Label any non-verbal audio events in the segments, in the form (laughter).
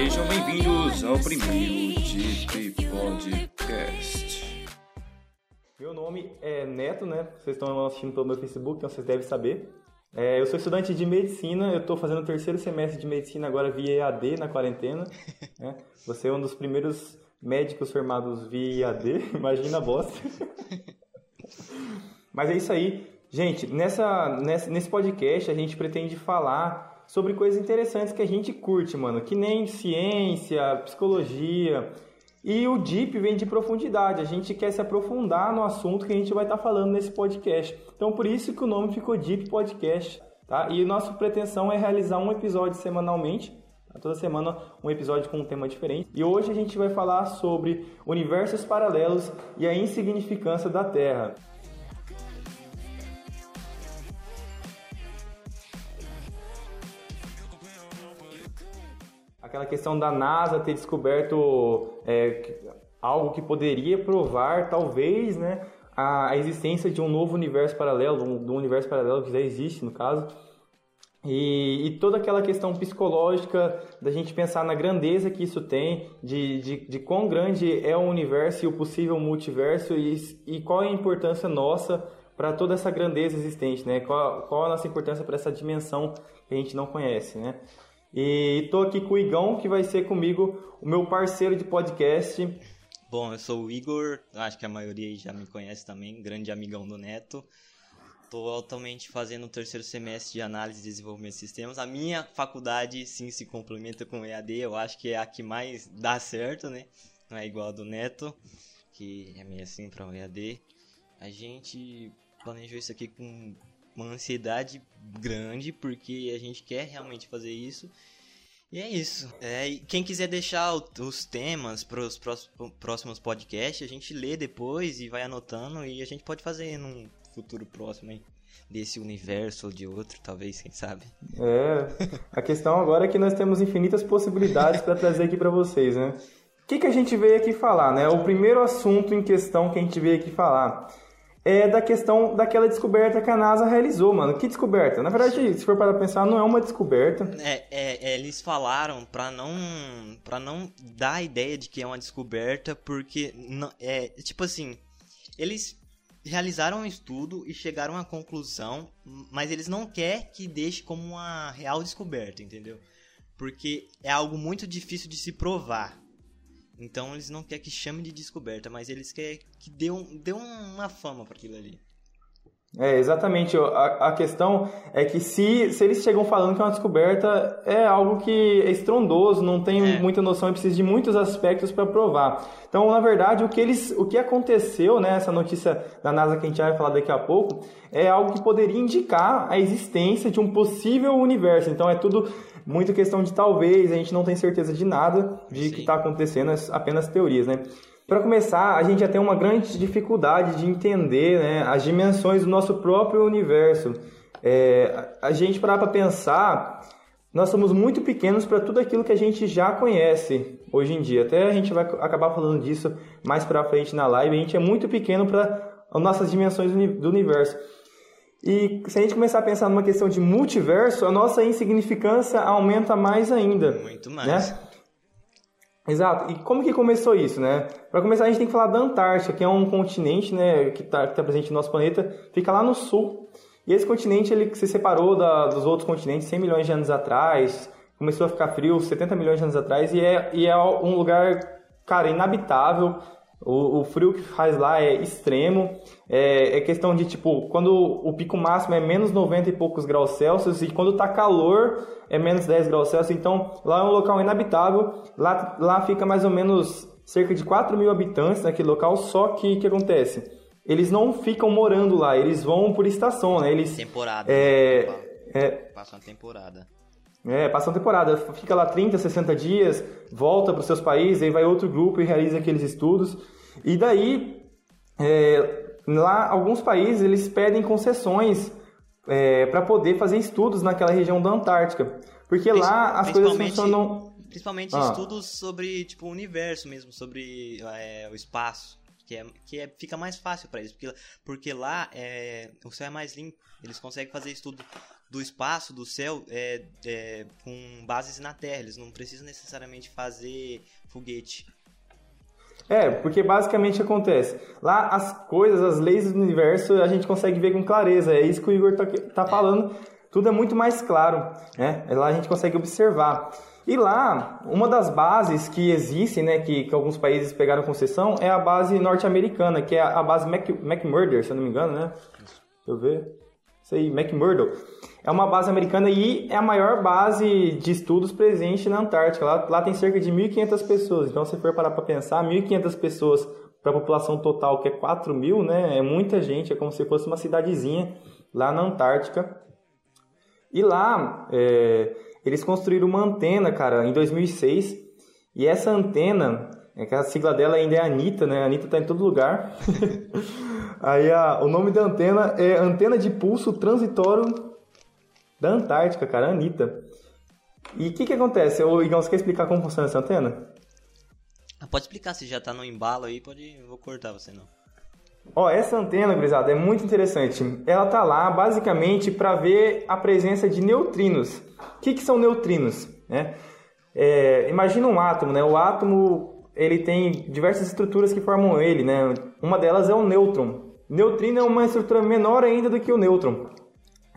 Sejam bem-vindos ao primeiro Deep Podcast. Meu nome é Neto, né? Vocês estão assistindo pelo meu Facebook, então vocês devem saber. É, eu sou estudante de medicina, eu estou fazendo o terceiro semestre de medicina agora via EAD na quarentena. Né? Você é um dos primeiros médicos formados via EAD, (laughs) imagina a bosta. Mas é isso aí. Gente, nessa, nesse podcast a gente pretende falar sobre coisas interessantes que a gente curte, mano. Que nem ciência, psicologia. E o Deep vem de profundidade. A gente quer se aprofundar no assunto que a gente vai estar tá falando nesse podcast. Então, por isso que o nome ficou Deep Podcast. Tá? E nossa pretensão é realizar um episódio semanalmente. Toda semana um episódio com um tema diferente. E hoje a gente vai falar sobre universos paralelos e a insignificância da Terra. Aquela questão da NASA ter descoberto é, algo que poderia provar, talvez, né, a, existência de um novo universo paralelo, um, um universo paralelo que já existe, no caso. E, e, toda aquela questão psicológica da gente pensar na grandeza que isso tem, de, de, de quão grande é o universo e o possível multiverso e, e qual é a importância nossa para toda essa grandeza existente, né? Qual, qual a nossa importância para essa dimensão que a gente não conhece, né? E estou aqui com o Igão, que vai ser comigo o meu parceiro de podcast. Bom, eu sou o Igor, acho que a maioria já me conhece também, grande amigão do Neto. Estou atualmente fazendo o terceiro semestre de análise e desenvolvimento de sistemas. A minha faculdade sim se complementa com o EAD, eu acho que é a que mais dá certo, né? Não é igual a do Neto, que é meio assim para o EAD. A gente planejou isso aqui com uma ansiedade grande, porque a gente quer realmente fazer isso. E é isso. É, quem quiser deixar os temas para os próximos podcasts, a gente lê depois e vai anotando e a gente pode fazer num futuro próximo aí. Desse universo ou de outro, talvez, quem sabe. É, a questão agora é que nós temos infinitas possibilidades para trazer aqui para vocês, né? O que, que a gente veio aqui falar, né? O primeiro assunto em questão que a gente veio aqui falar é da questão daquela descoberta que a NASA realizou, mano. Que descoberta? Na verdade, se for para pensar, não é uma descoberta. É, é, é eles falaram para não para não dar a ideia de que é uma descoberta, porque não, é tipo assim, eles realizaram um estudo e chegaram à conclusão, mas eles não querem que deixe como uma real descoberta, entendeu? Porque é algo muito difícil de se provar. Então eles não querem que chame de descoberta, mas eles querem que dê, um, dê uma fama para aquilo ali. É, exatamente. A, a questão é que se, se eles chegam falando que é uma descoberta, é algo que é estrondoso, não tem é. muita noção e precisa de muitos aspectos para provar. Então, na verdade, o que, eles, o que aconteceu, né, essa notícia da NASA que a gente vai falar daqui a pouco, é algo que poderia indicar a existência de um possível universo. Então, é tudo muito questão de talvez, a gente não tem certeza de nada de Sim. que está acontecendo, é apenas teorias, né? Para começar, a gente já tem uma grande dificuldade de entender né, as dimensões do nosso próprio universo. É, a gente parar para pensar, nós somos muito pequenos para tudo aquilo que a gente já conhece hoje em dia. Até a gente vai acabar falando disso mais para frente na live. A gente é muito pequeno para as nossas dimensões do universo. E se a gente começar a pensar numa questão de multiverso, a nossa insignificância aumenta mais ainda. Muito mais. Né? Exato. E como que começou isso, né? Para começar, a gente tem que falar da Antártica, que é um continente, né, que está tá presente no nosso planeta, fica lá no sul. E esse continente ele se separou da, dos outros continentes 100 milhões de anos atrás, começou a ficar frio 70 milhões de anos atrás e é, e é um lugar, cara, inabitável. O, o frio que faz lá é extremo. É, é, questão de, tipo, quando o pico máximo é menos 90 e poucos graus Celsius e quando tá calor é menos 10 graus Celsius. Então, lá é um local inabitável. Lá, lá fica mais ou menos cerca de 4 mil habitantes naquele local. Só que o que acontece? Eles não ficam morando lá, eles vão por estação, né? Eles, temporada. É, né? é, Passa uma temporada. É, passa uma temporada, fica lá 30, 60 dias, volta para os seus países, aí vai outro grupo e realiza aqueles estudos. E daí, é, lá, alguns países, eles pedem concessões é, para poder fazer estudos naquela região da Antártica. Porque lá as coisas funcionam... Principalmente ah. estudos sobre, tipo, o universo mesmo, sobre é, o espaço que é, que é, fica mais fácil para eles, porque, porque lá é, o céu é mais limpo, eles conseguem fazer estudo do espaço, do céu, é, é, com bases na Terra. Eles não precisam necessariamente fazer foguete. É, porque basicamente acontece. Lá as coisas, as leis do universo, a gente consegue ver com clareza. É isso que o Igor tá, tá falando. Tudo é muito mais claro, né? Lá a gente consegue observar. E lá, uma das bases que existem, né, que, que alguns países pegaram concessão, é a base norte-americana, que é a, a base Mac, McMurder, se eu não me engano, né? Deixa eu ver. McMurdo. É uma base americana e é a maior base de estudos presente na Antártica. Lá, lá tem cerca de 1.500 pessoas. Então, se for parar para pensar, 1.500 pessoas para a população total, que é 4 mil, né? É muita gente, é como se fosse uma cidadezinha lá na Antártica. E lá, é, eles construíram uma antena, cara, em 2006. E essa antena, é que a sigla dela ainda é Anitta, né? A Anitta tá em todo lugar. (laughs) Aí a, o nome da antena é Antena de Pulso Transitório da Antártica, cara, Anitta. E o que que acontece? O Igão, você quer explicar como funciona essa antena? Ah, pode explicar, se já tá no embalo aí, pode... vou cortar você não. Ó, essa antena, gurizada, é muito interessante. Ela tá lá basicamente para ver a presença de neutrinos. O que, que são neutrinos? Né? É, imagina um átomo, né? O átomo ele tem diversas estruturas que formam ele, né? Uma delas é o nêutron. Neutrino é uma estrutura menor ainda do que o nêutron.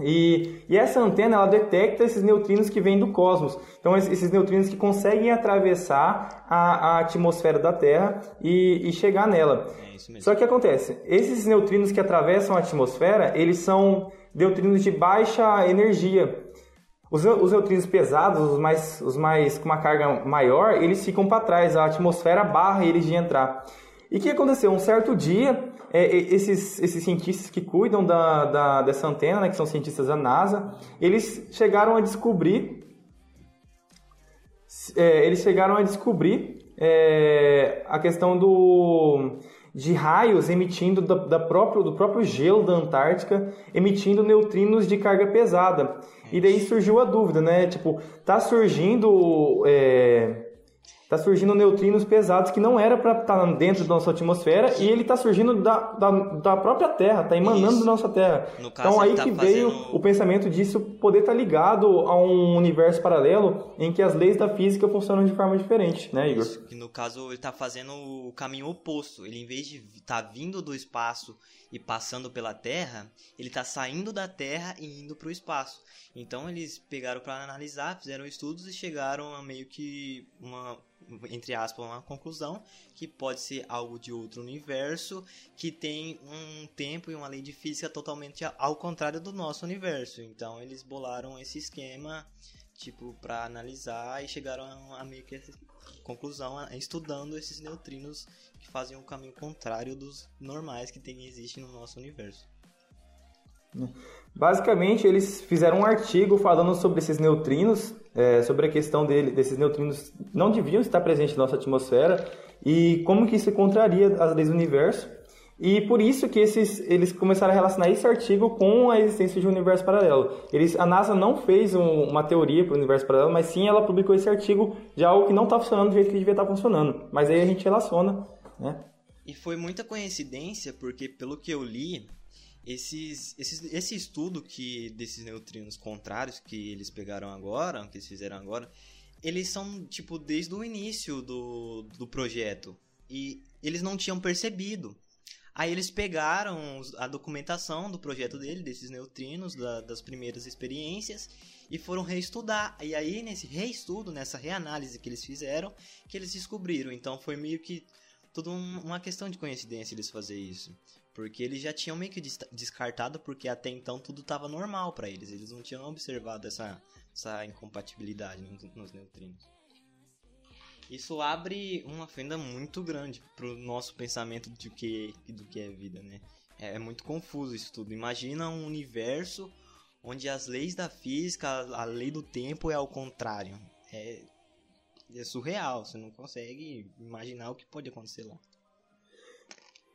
E, e, essa antena ela detecta esses neutrinos que vêm do cosmos. Então, esses neutrinos que conseguem atravessar a, a atmosfera da Terra e, e chegar nela. É Só que acontece, esses neutrinos que atravessam a atmosfera, eles são neutrinos de baixa energia. Os, os neutrinos pesados, os mais, os mais com uma carga maior, eles ficam para trás. A atmosfera barra eles de entrar. E o que aconteceu? Um certo dia, é, esses, esses cientistas que cuidam da, da, dessa antena, né, que são cientistas da NASA, eles chegaram a descobrir é, eles chegaram a descobrir é, a questão do, de raios emitindo da, da, próprio, do próprio gelo da Antártica, emitindo neutrinos de carga pesada. E daí surgiu a dúvida, né? Tipo, tá surgindo é, Está surgindo neutrinos pesados que não era para estar tá dentro da nossa atmosfera e ele está surgindo da, da, da, própria Terra, está emanando da nossa Terra. então aí tá que veio o pensamento disso poder estar tá ligado a um universo paralelo em que as leis da física funcionam de forma diferente, né, Igor? Isso, que no caso ele está fazendo o caminho oposto. Ele em vez de estar tá vindo do espaço e passando pela Terra, ele está saindo da Terra e indo para o espaço. Então eles pegaram para analisar, fizeram estudos e chegaram a meio que uma entre aspas, uma conclusão que pode ser algo de outro universo que tem um tempo e uma lei de física totalmente ao contrário do nosso universo. Então eles bolaram esse esquema tipo para analisar e chegaram a meio que conclusão estudando esses neutrinos que fazem o caminho contrário dos normais que tem existe no nosso universo. Basicamente, eles fizeram um artigo falando sobre esses neutrinos, é, sobre a questão dele, desses neutrinos não deviam estar presentes na nossa atmosfera e como que isso contraria as leis do universo. E por isso que esses, eles começaram a relacionar esse artigo com a existência de um universo paralelo. Eles, a NASA não fez um, uma teoria para o universo paralelo, mas sim ela publicou esse artigo de algo que não está funcionando do jeito que devia estar tá funcionando. Mas aí a gente relaciona, né? E foi muita coincidência, porque pelo que eu li, esses, esses, esse estudo que desses neutrinos contrários que eles pegaram agora, que eles fizeram agora, eles são tipo desde o início do, do projeto e eles não tinham percebido. Aí eles pegaram a documentação do projeto dele, desses neutrinos, da, das primeiras experiências, e foram reestudar. E aí, nesse reestudo, nessa reanálise que eles fizeram, que eles descobriram. Então foi meio que tudo uma questão de coincidência eles fazer isso. Porque eles já tinham meio que descartado, porque até então tudo estava normal para eles. Eles não tinham observado essa, essa incompatibilidade nos neutrinos. Isso abre uma fenda muito grande pro nosso pensamento de que, do que é vida, né? É, é muito confuso isso tudo. Imagina um universo onde as leis da física, a lei do tempo é ao contrário. É, é surreal, você não consegue imaginar o que pode acontecer lá.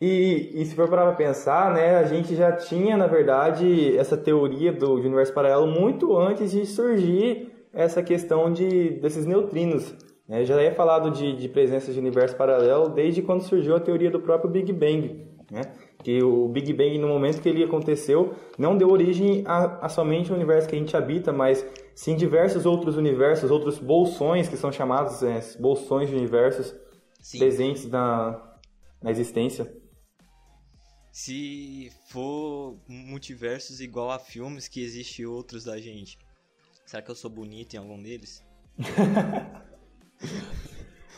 E, e se for para pensar, né, a gente já tinha, na verdade, essa teoria do universo paralelo muito antes de surgir essa questão de, desses neutrinos. Né? Já é falado de, de presença de universo paralelo desde quando surgiu a teoria do próprio Big Bang. Né? Que o Big Bang, no momento que ele aconteceu, não deu origem a, a somente o universo que a gente habita, mas sim diversos outros universos, outros bolsões que são chamados é, bolsões de universos sim. presentes na, na existência. Se for multiversos igual a filmes que existem outros da gente, será que eu sou bonito em algum deles? (laughs)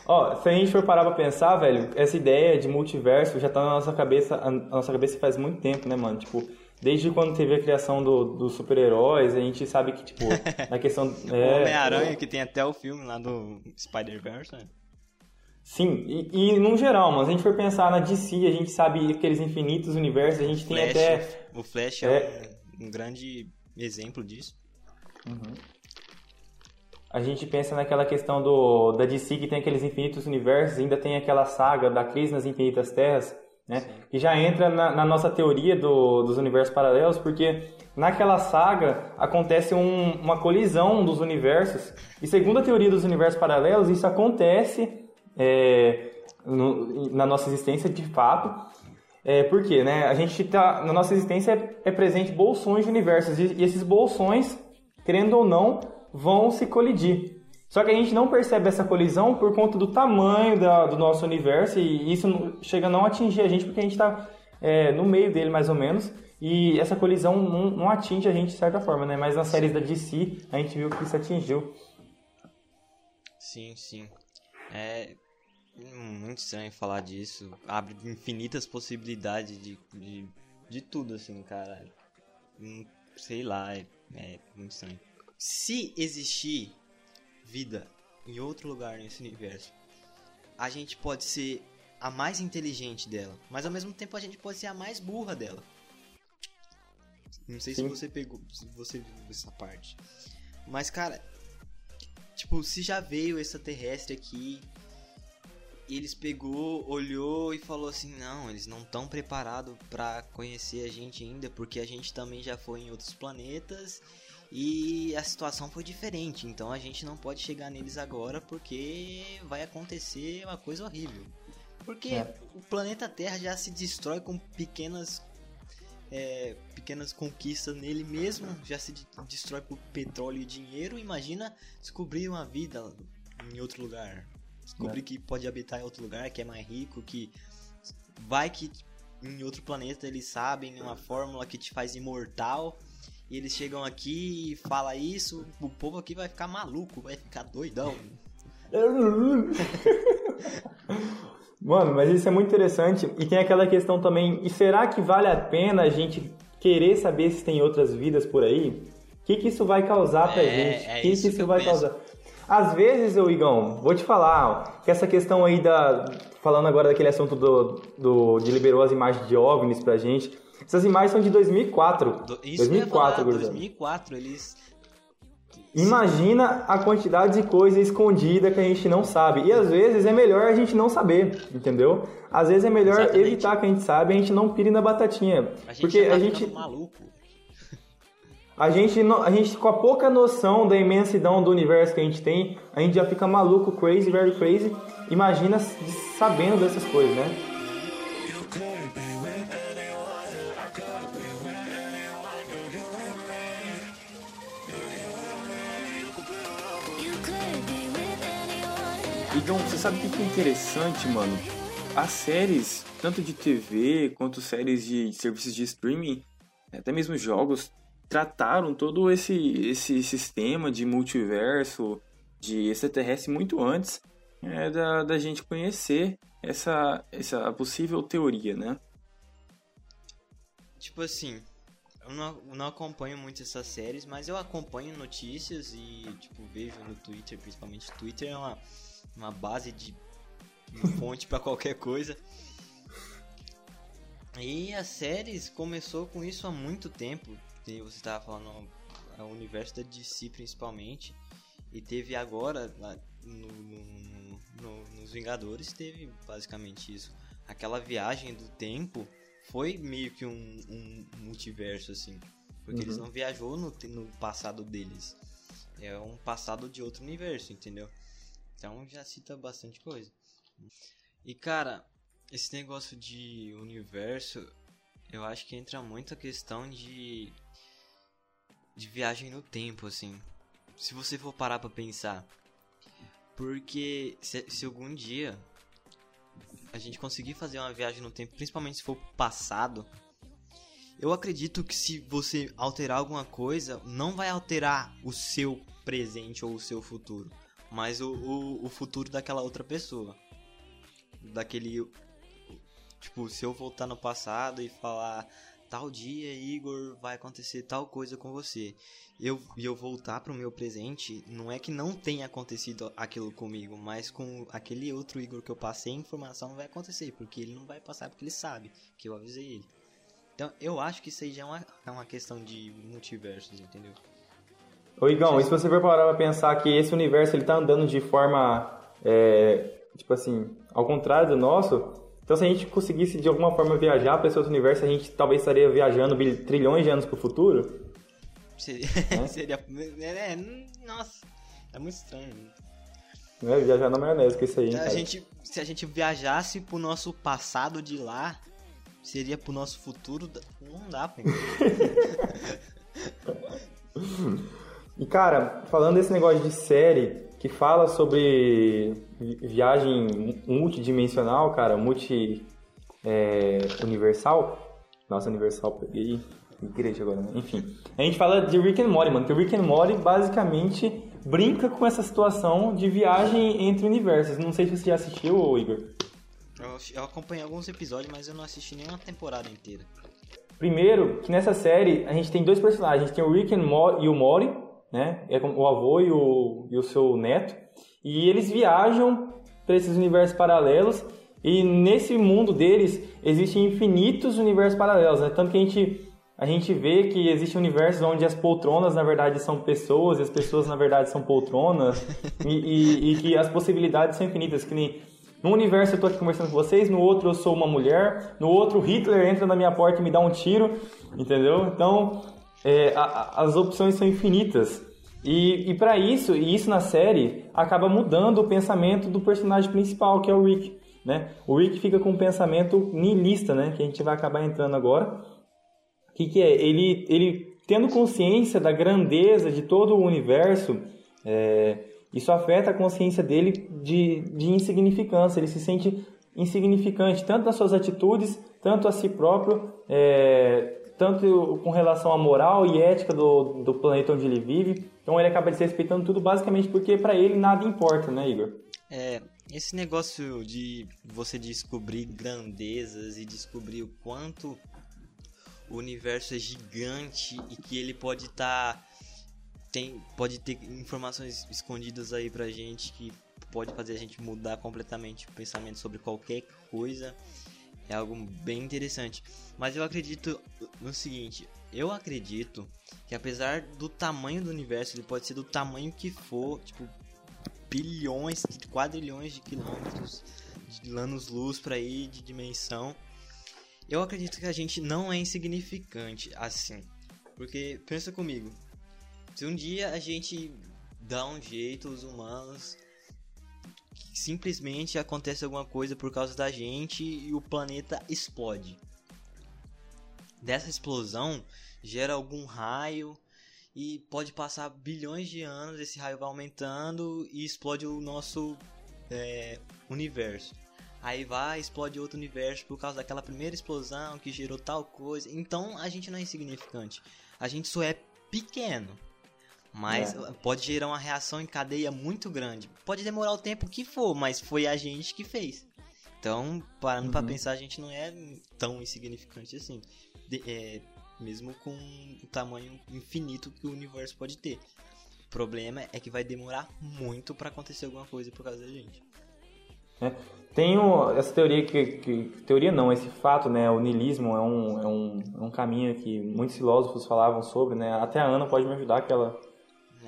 Ó, se a gente for parar pra pensar, velho, essa ideia de multiverso já tá na nossa cabeça, a nossa cabeça faz muito tempo, né, mano? Tipo, desde quando teve a criação dos do super-heróis, a gente sabe que, tipo, na questão... (laughs) É, Homem-Aranha, que tem até o filme lá do Spider-Verse, né? Sim, e, e no geral, mano, se a gente for pensar na DC, a gente sabe aqueles infinitos universos, a gente tem Flash, até... O Flash é, é um, um, grande exemplo disso. Uhum. A gente pensa naquela questão do, da DC que tem aqueles infinitos universos, ainda tem aquela saga da Crise nas Infinitas Terras, né? Que já entra na, na nossa teoria do, dos universos paralelos, porque naquela saga acontece um, uma colisão dos universos, e segundo a teoria dos universos paralelos, isso acontece é, no, na nossa existência de fato. É, por quê? Né? A gente tá, na nossa existência é, é presente bolsões de universos e, e esses bolsões, querendo ou não, vão se colidir. Só que a gente não percebe essa colisão por conta do tamanho da, do nosso universo e isso chega a não atingir a gente porque a gente está é, no meio dele mais ou menos e essa colisão não, não, atinge a gente de certa forma, né? Mas nas séries da DC a gente viu que isso atingiu. Sim, sim. É muito estranho falar disso. Abre infinitas possibilidades de, de, de tudo, assim, cara. Hum, sei lá, é, é muito estranho. Se existir vida em outro lugar nesse universo, a gente pode ser a mais inteligente dela, mas ao mesmo tempo a gente pode ser a mais burra dela. Não sei Sim. se você pegou, se você viu essa parte. Mas cara, Tipo, se já veio extraterrestre aqui, eles pegou, olhou e falou assim: "Não, eles não estão preparados para conhecer a gente ainda, porque a gente também já foi em outros planetas e a situação foi diferente, então a gente não pode chegar neles agora porque vai acontecer uma coisa horrível. Porque é. o planeta Terra já se destrói com pequenas é, pequenas conquistas nele mesmo, já se destrói por petróleo e dinheiro. Imagina descobrir uma vida em outro lugar. Descobrir é. que pode habitar em outro lugar, que é mais rico, que vai que em outro planeta eles sabem uma fórmula que te faz imortal. E eles chegam aqui e fala isso, o povo aqui vai ficar maluco, vai ficar doidão. (laughs) Mano, mas isso é muito interessante. E tem aquela questão também, e será que vale a pena a gente querer saber se tem outras vidas por aí? O que, que isso vai causar pra é, gente? O é que, isso que isso que vai penso. causar? Às vezes, eu, Igão, vou te falar, que essa questão aí da. Falando agora daquele assunto do, do, de liberou as imagens de OVNIs pra gente. Essas imagens são de 2004. Do, isso 2004, falar, 2004, eles Imagina a quantidade de coisa escondida que a gente não sabe. E às vezes é melhor a gente não saber, entendeu? Às vezes é melhor Exatamente. evitar que a gente sabe e a gente não pire na batatinha. A gente porque a gente maluco. A gente, a gente, com a pouca noção da imensidão do universo que a gente tem, a gente já fica maluco, crazy, very crazy. Imagina sabendo dessas coisas, né? Então, você sabe o que é interessante, mano? As séries, tanto de TV quanto séries de serviços de streaming, até mesmo jogos, trataram todo esse, esse sistema de multiverso, de extraterrestre muito antes é, da, da gente conhecer essa, essa possível teoria, né? Tipo assim, eu não, não acompanho muito essas séries, mas eu acompanho notícias e, tipo, vejo no Twitter, principalmente Twitter é uma uma base de fonte para qualquer coisa. E as séries começou com isso há muito tempo. Você estava falando o universo da DC principalmente. E teve agora, no, no, no, nos Vingadores, teve basicamente isso. Aquela viagem do tempo foi meio que um, um multiverso, assim. Porque uhum. eles não viajou no, no passado deles. É um passado de outro universo, entendeu? Então já cita bastante coisa. E cara, esse negócio de universo Eu acho que entra muito a questão de de viagem no tempo, assim. Se você for parar para pensar, porque se, se algum dia a gente conseguir fazer uma viagem no tempo, principalmente se for passado, eu acredito que se você alterar alguma coisa, não vai alterar o seu presente ou o seu futuro, mas o, o, o futuro daquela outra pessoa. Daquele. Tipo, se eu voltar no passado e falar tal dia, Igor, vai acontecer tal coisa com você. Eu, e eu voltar pro meu presente, não é que não tenha acontecido aquilo comigo, mas com aquele outro Igor que eu passei, a informação não vai acontecer, porque ele não vai passar porque ele sabe que eu avisei ele. Então, eu acho que isso aí já é uma, é uma questão de multiversos, entendeu? Ô Igão, e se você for parar pra pensar que esse universo ele tá andando de forma, é, tipo assim, ao contrário do nosso, então, se a gente conseguisse de alguma forma viajar para esse outro universo, a gente talvez estaria viajando trilhões de anos para o futuro. Seria. (laughs) É? seria é, nossa, é muito estranho. É, viajar na maionese com isso aí. A gente, se a gente viajasse pro nosso passado de lá, seria pro nosso futuro. Não dá pra (laughs) E cara, falando desse negócio de série, que fala sobre viagem multidimensional, cara, multi é, universal. Nossa, universal, peguei igreja agora, né? Enfim. A gente fala de Rick and Morty, mano, que o Rick and Morty basicamente brinca com essa situação de viagem entre universos. Não sei se você já assistiu, Igor. Eu, eu acompanhei alguns episódios, mas eu não assisti nenhuma temporada inteira. Primeiro, que nessa série a gente tem dois personagens. A gente tem o Rick and Morty, e o Morty, né? É o avô e o, e o seu neto. E eles viajam para esses universos paralelos. E nesse mundo deles existem infinitos universos paralelos, né? Tanto que a gente, a gente vê que existem universos onde as poltronas na verdade são pessoas, e as pessoas na verdade são poltronas, (laughs) e, e, e, que as possibilidades são infinitas. Que nem num universo eu tô aqui conversando com vocês, no outro eu sou uma mulher, no outro Hitler entra na minha porta e me dá um tiro, entendeu? Então é, a, as opções são infinitas. E, e para isso, e isso na série, acaba mudando o pensamento do personagem principal, que é o Rick. Né? O Rick fica com um pensamento nihilista, né? que a gente vai acabar entrando agora. O que, que é? Ele, ele tendo consciência da grandeza de todo o universo, é, isso afeta a consciência dele de, de insignificância. Ele se sente insignificante, tanto nas suas atitudes, tanto a si próprio, é, tanto com relação à moral e ética do, do planeta onde ele vive. Então ele acaba desrespeitando tudo basicamente porque para ele nada importa, né, Igor? É, esse negócio de você descobrir grandezas e descobrir o quanto o universo é gigante e que ele pode estar tá, tem pode ter informações escondidas aí pra gente que pode fazer a gente mudar completamente o pensamento sobre qualquer coisa é algo bem interessante. Mas eu acredito no seguinte, eu acredito que apesar do tamanho do universo, ele pode ser do tamanho que for, tipo bilhões, quadrilhões de quilômetros de anos-luz para ir de dimensão. Eu acredito que a gente não é insignificante assim. Porque pensa comigo, se um dia a gente dá um jeito, os humanos, simplesmente acontece alguma coisa por causa da gente e o planeta explode. Dessa explosão gera algum raio e pode passar bilhões de anos, esse raio vai aumentando e explode o nosso é, universo. Aí vai, explode outro universo por causa daquela primeira explosão que gerou tal coisa. Então a gente não é insignificante. A gente só é pequeno. Mas é. pode gerar uma reação em cadeia muito grande. Pode demorar o tempo que for, mas foi a gente que fez. Então, parando uhum. para pensar, a gente não é tão insignificante assim. De, é, mesmo com o tamanho infinito que o universo pode ter. O problema é que vai demorar muito para acontecer alguma coisa por causa da gente. É. Tem essa teoria que, que, Teoria não, esse fato, né? O niilismo é um, é um, é um caminho que muitos filósofos falavam sobre, né? Até a Ana pode me ajudar, que ela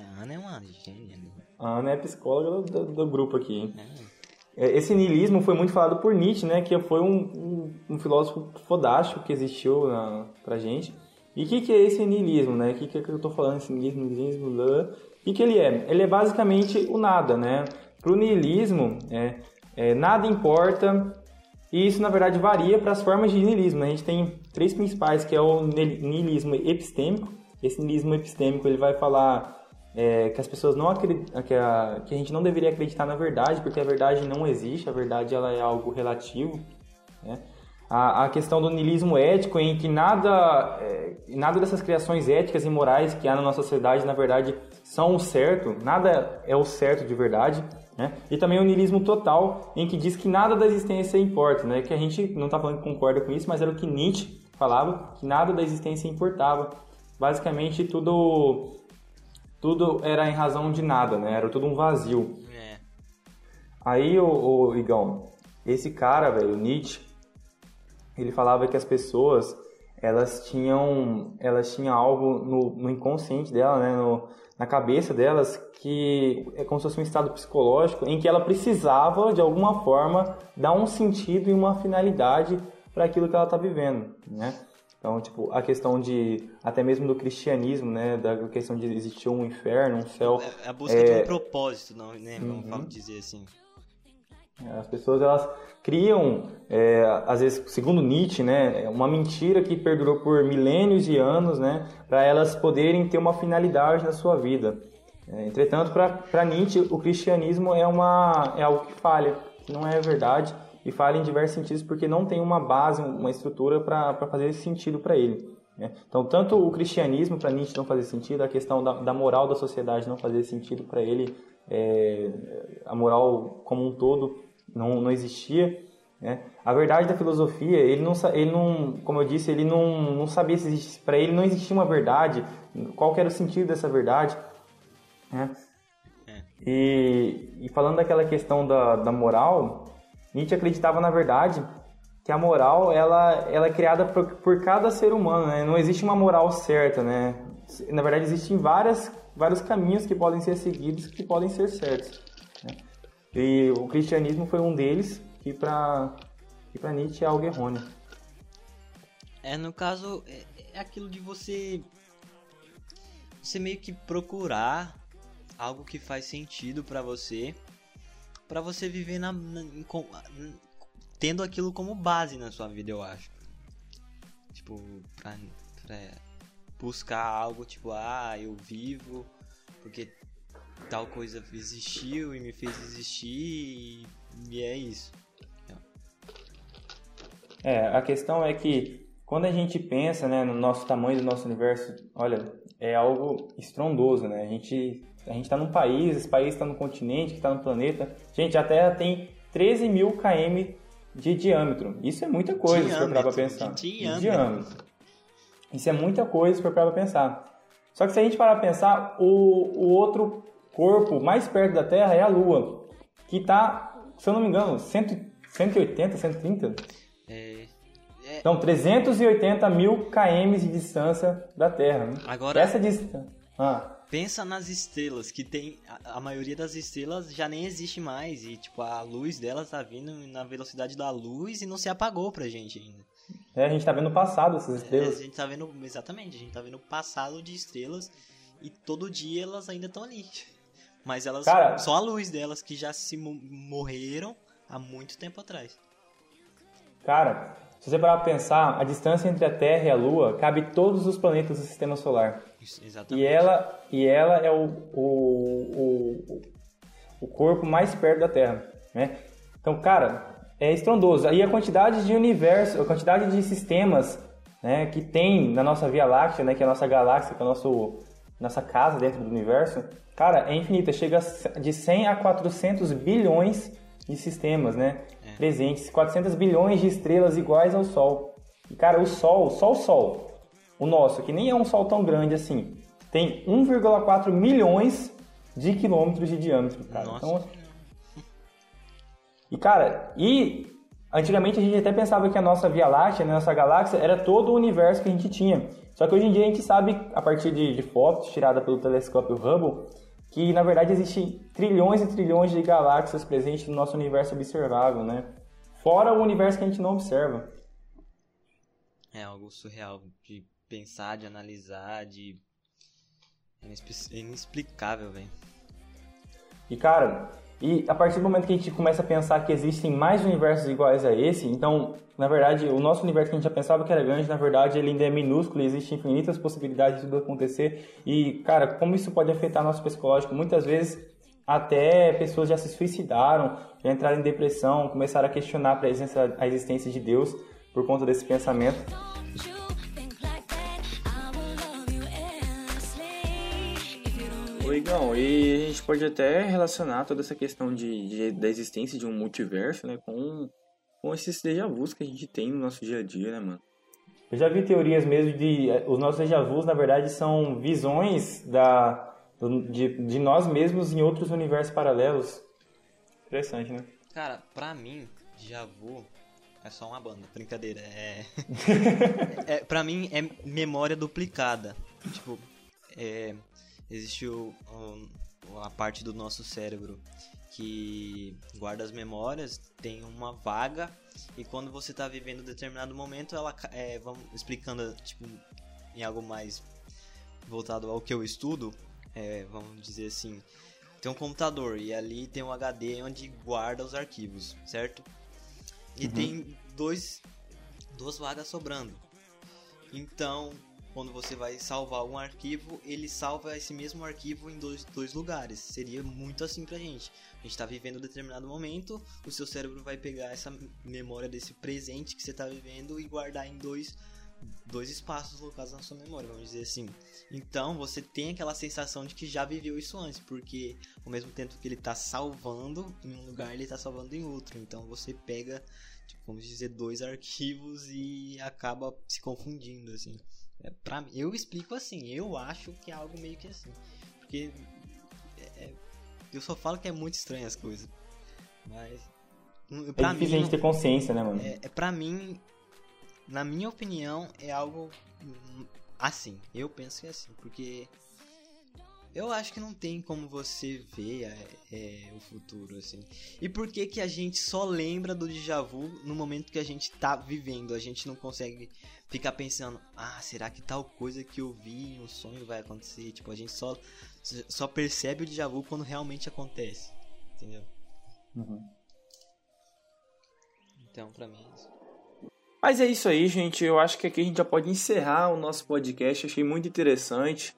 a Ana é uma gênia. Né? A Ana é a psicóloga do, do grupo aqui. É. é. Esse niilismo foi muito falado por Nietzsche, né? Que foi um, um, um filósofo fodástico que existiu na, pra gente. E o que, que é esse niilismo, né? O que, que, é que eu tô falando? Esse niilismo, niilismo, O que, que ele é? Ele é basicamente o nada, né? Pro niilismo, é, é, nada importa E isso, na verdade, varia para as formas de niilismo. Né? A gente tem três principais, que é o niilismo epistêmico. Esse niilismo epistêmico ele vai falar é, que as pessoas não acreditam, que a, que a gente não deveria acreditar na verdade, porque a verdade não existe, a verdade ela é algo relativo. Né? A, a, questão do niilismo ético, em que nada, é, nada dessas criações éticas e morais que há na nossa sociedade, na verdade, são o certo, nada é o certo de verdade. Né? E também o niilismo total, em que diz que nada da existência importa, né? que a gente não está falando que concorda com isso, mas era o que Nietzsche falava, que nada da existência importava. Basicamente, tudo tudo era em razão de nada, né? Era tudo um vazio. É. Aí, o, o Igão, esse cara, velho, Nietzsche, ele falava que as pessoas, elas tinham, elas tinham algo no, no inconsciente dela, né? No, na cabeça delas, que é como se fosse um estado psicológico em que ela precisava, de alguma forma, dar um sentido e uma finalidade para aquilo que ela está vivendo, né? Então, tipo, a questão de, até mesmo do cristianismo, né, da questão de existir um inferno, um céu... É a busca é... de um propósito, não, né, vamos uhum. dizer assim. É, as pessoas, elas criam, é, às vezes, segundo Nietzsche, né, uma mentira que perdurou por milênios de anos, né, para elas poderem ter uma finalidade na sua vida. É, entretanto, para Nietzsche, o cristianismo é, uma, é algo que falha, que não é verdade, e falha em diversos sentidos porque não tem uma base, uma estrutura para fazer sentido para ele. Né? Então, tanto o cristianismo para Nietzsche não fazer sentido, a questão da, da moral da sociedade não fazer sentido para ele, é, a moral como um todo não, não existia. Né? A verdade da filosofia, ele não, ele não, como eu disse, ele não, não sabia se para ele não existia uma verdade, qual era o sentido dessa verdade. Né? É. E, e falando daquela questão da, da moral, Nietzsche acreditava, na verdade, que a moral ela, ela é criada por, por cada ser humano, né? Não existe uma moral certa, né? Na verdade, existem várias, vários caminhos que podem ser seguidos que podem ser certos. Né? E o cristianismo foi um deles, que para que para Nietzsche é algo errôneo. É, no caso, é, é aquilo de você você meio que procurar algo que faz sentido para você para você viver na, na em, tendo aquilo como base na sua vida, eu acho. Tipo, pra, pra buscar algo tipo, ah, eu vivo porque tal coisa existiu e me fez existir e é isso. É, a questão é que quando a gente pensa né, no nosso tamanho do nosso universo, olha, é algo estrondoso, né? A gente a gente está num país, esse país está no continente, que está no planeta. Gente, a Terra tem 13 mil km de diâmetro. Isso é muita coisa se for para pensar. Diâmetro. diâmetro. Isso é muita coisa se for para pensar. Só que se a gente parar para pensar, o, o outro corpo mais perto da Terra é a Lua, que está, se eu não me engano, 100, 180, 130? É, é... Então, 380 mil km de distância da Terra. Né? Agora... Essa distância... Ah. Pensa nas estrelas, que tem. A, a, maioria das estrelas já nem existe mais. E, tipo, a luz delas tá vindo na velocidade da luz e não se apagou pra gente ainda. É, a gente tá vendo o passado dessas estrelas. É, a gente tá vendo. Exatamente, a gente tá vendo o passado de estrelas e todo dia elas ainda estão ali. (laughs) Mas elas Cara, são a luz delas que já se morreram há muito tempo atrás. Cara, se você parar pra pensar, a distância entre a Terra e a Lua cabe todos os planetas do sistema solar. Exatamente. E ela, e ela é o, o, o, o corpo mais perto da Terra, né? Então, cara, é estrondoso. Aí a quantidade de universo, a quantidade de sistemas né, que tem na nossa Via Láctea, né, que é a nossa galáxia, que é a nosso, nossa casa dentro do universo, cara, é infinita. Chega de 100 a 400 bilhões de sistemas, né? É. Presentes. 400 bilhões de estrelas iguais ao Sol. E, cara, o Sol, só o Sol, o nosso, que nem é um sol tão grande assim, tem 1,4 milhões de quilômetros de diâmetro, cara. Nossa. Então, e cara, e antigamente a gente até pensava que a nossa Via Láctea, a nossa galáxia, era todo o universo que a gente tinha. Só que hoje em dia a gente sabe, a partir de, de fotos tiradas pelo telescópio Hubble, que na verdade existem trilhões e trilhões de galáxias presentes no nosso universo observável, né? Fora o universo que a gente não observa. É algo surreal de pensar, de analisar, de. É inexplicável, velho. E cara, E a partir do momento que a gente começa a pensar que existem mais universos iguais a esse, então, na verdade, o nosso universo que a gente já pensava que era grande, na verdade, ele ainda é minúsculo e existem infinitas possibilidades de tudo acontecer. E, cara, como isso pode afetar nosso psicológico? Muitas vezes, até pessoas já se suicidaram, já entraram em depressão, começaram a questionar a presença, a existência de Deus por conta desse pensamento. Oi, Igão, e a gente pode até relacionar toda essa questão de, de, da existência de um multiverso, né, com, com esses déjà vus que a gente tem no nosso dia a dia, né, mano? Eu já vi teorias mesmo de... Eh, os nossos déjà vus, na verdade, são visões da, de, de nós mesmos em outros universos paralelos. Interessante, né? Cara, pra mim, déjà vu é só uma banda, brincadeira. É... (laughs) é, pra mim é memória duplicada. Tipo, é, existe o, o, a parte do nosso cérebro que guarda as memórias, tem uma vaga e quando você está vivendo um determinado momento, ela é, vamos explicando tipo em algo mais voltado ao que eu estudo, é, vamos dizer assim, tem um computador e ali tem um HD onde guarda os arquivos, certo? E uhum. tem dois duas vagas sobrando. Então, quando você vai salvar um arquivo, ele salva esse mesmo arquivo em dois, dois lugares. Seria muito assim pra gente. A gente está vivendo um determinado momento, o seu cérebro vai pegar essa memória desse presente que você está vivendo e guardar em dois, dois espaços locais na sua memória, vamos dizer assim. Então você tem aquela sensação de que já viveu isso antes, porque ao mesmo tempo que ele está salvando em um lugar, ele está salvando em outro. Então você pega, tipo, vamos dizer, dois (laughs) arquivos e acaba se confundindo, assim. É, pra, eu explico assim, eu acho que é algo meio que assim. Porque é, é eu só falo que é muito estranho as coisas. Mas. Hum, pra é difícil mim, a gente ter consciência, né, mano? É, é, pra mim, na minha opinião, é algo hum, assim. Eu penso que é assim, porque eu acho que não tem como você ver é, é, o futuro, assim. E por que que a gente só lembra do déjà vu no momento que a gente tá vivendo? A gente não consegue ficar pensando, ah, será que tal coisa que eu vi no sonho vai acontecer? Tipo, a gente só, só percebe o déjà vu quando realmente acontece. Entendeu? Uhum. Então, pra mim é isso. Mas é isso aí, gente. Eu acho que aqui a gente já pode encerrar o nosso podcast. Achei muito interessante.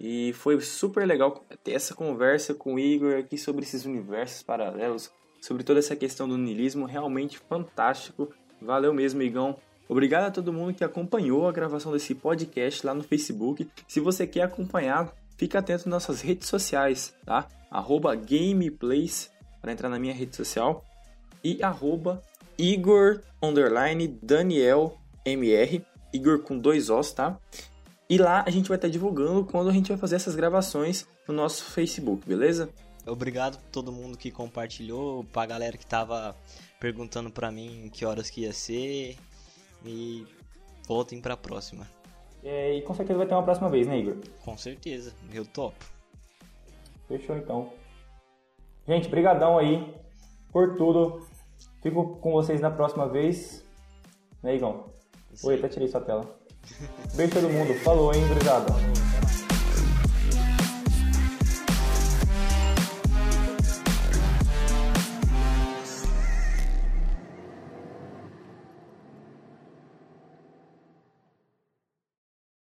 E foi super legal ter essa conversa com o Igor aqui sobre esses universos paralelos, sobre toda essa questão do niilismo, realmente fantástico. Valeu mesmo, Igão. Obrigado a todo mundo que acompanhou a gravação desse podcast lá no Facebook. Se você quer acompanhar, fica atento nas nossas redes sociais, tá? Arroba Gameplays para entrar na minha rede social e arroba Igor Daniel MR, Igor com dois Os, tá? E lá a gente vai estar divulgando quando a gente vai fazer essas gravações no nosso Facebook, beleza? Obrigado a todo mundo que compartilhou, pra galera que tava perguntando pra mim que horas que ia ser. E voltem pra próxima. É, e com certeza vai ter uma próxima vez, né, Igor? Com certeza, eu topo. Fechou então. Gente, brigadão aí por tudo. Fico com vocês na próxima vez. Né, Igor? Oi, até tirei sua tela. Beijo todo mundo. Falou, hein, obrigado.